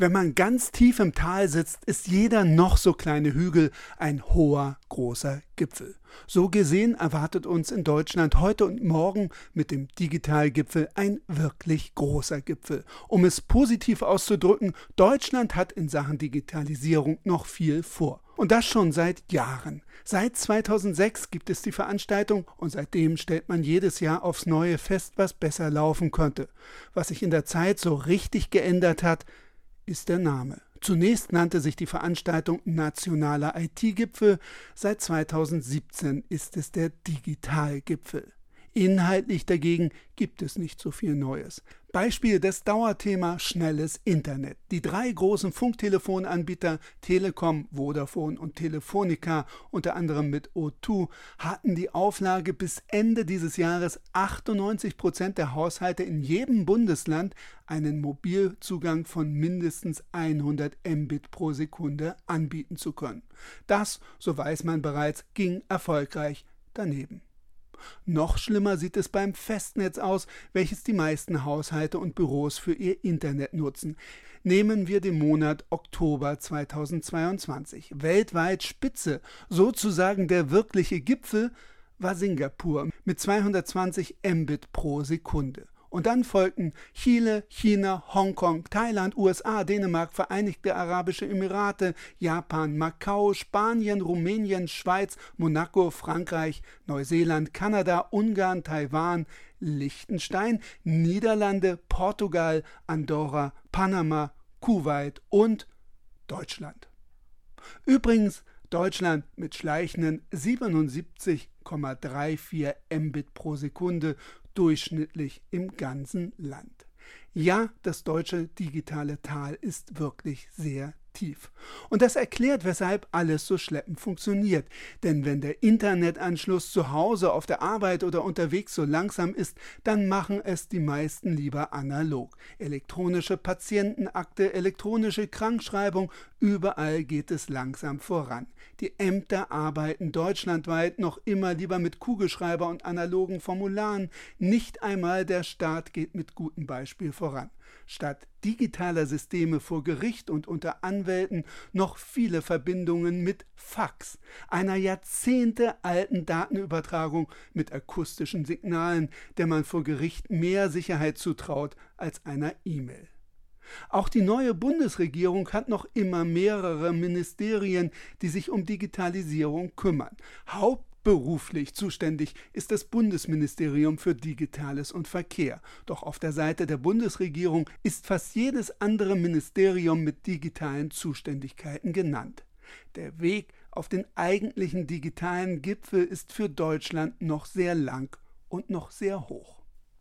Wenn man ganz tief im Tal sitzt, ist jeder noch so kleine Hügel ein hoher, großer Gipfel. So gesehen erwartet uns in Deutschland heute und morgen mit dem Digitalgipfel ein wirklich großer Gipfel. Um es positiv auszudrücken, Deutschland hat in Sachen Digitalisierung noch viel vor. Und das schon seit Jahren. Seit 2006 gibt es die Veranstaltung und seitdem stellt man jedes Jahr aufs Neue fest, was besser laufen könnte. Was sich in der Zeit so richtig geändert hat, ist der Name. Zunächst nannte sich die Veranstaltung Nationaler IT-Gipfel, seit 2017 ist es der Digitalgipfel. Inhaltlich dagegen gibt es nicht so viel Neues. Beispiel des Dauerthema schnelles Internet. Die drei großen Funktelefonanbieter Telekom, Vodafone und Telefonica, unter anderem mit O2, hatten die Auflage bis Ende dieses Jahres 98 Prozent der Haushalte in jedem Bundesland einen Mobilzugang von mindestens 100 Mbit pro Sekunde anbieten zu können. Das, so weiß man bereits, ging erfolgreich daneben. Noch schlimmer sieht es beim Festnetz aus, welches die meisten Haushalte und Büros für ihr Internet nutzen. Nehmen wir den Monat Oktober 2022. Weltweit Spitze, sozusagen der wirkliche Gipfel, war Singapur mit 220 Mbit pro Sekunde. Und dann folgten Chile, China, Hongkong, Thailand, USA, Dänemark, Vereinigte Arabische Emirate, Japan, Macau, Spanien, Rumänien, Schweiz, Monaco, Frankreich, Neuseeland, Kanada, Ungarn, Taiwan, Liechtenstein, Niederlande, Portugal, Andorra, Panama, Kuwait und Deutschland. Übrigens Deutschland mit schleichenden 77,34 Mbit pro Sekunde durchschnittlich im ganzen Land. Ja, das deutsche digitale Tal ist wirklich sehr tief. Und das erklärt, weshalb alles so schleppend funktioniert. Denn wenn der Internetanschluss zu Hause, auf der Arbeit oder unterwegs so langsam ist, dann machen es die meisten lieber analog. Elektronische Patientenakte, elektronische Krankschreibung, überall geht es langsam voran. Die Ämter arbeiten deutschlandweit noch immer lieber mit Kugelschreiber und analogen Formularen. Nicht einmal der Staat geht mit gutem Beispiel voran statt digitaler Systeme vor Gericht und unter Anwälten noch viele Verbindungen mit Fax, einer jahrzehntealten Datenübertragung mit akustischen Signalen, der man vor Gericht mehr Sicherheit zutraut als einer E-Mail. Auch die neue Bundesregierung hat noch immer mehrere Ministerien, die sich um Digitalisierung kümmern. Haupt Beruflich zuständig ist das Bundesministerium für Digitales und Verkehr. Doch auf der Seite der Bundesregierung ist fast jedes andere Ministerium mit digitalen Zuständigkeiten genannt. Der Weg auf den eigentlichen digitalen Gipfel ist für Deutschland noch sehr lang und noch sehr hoch.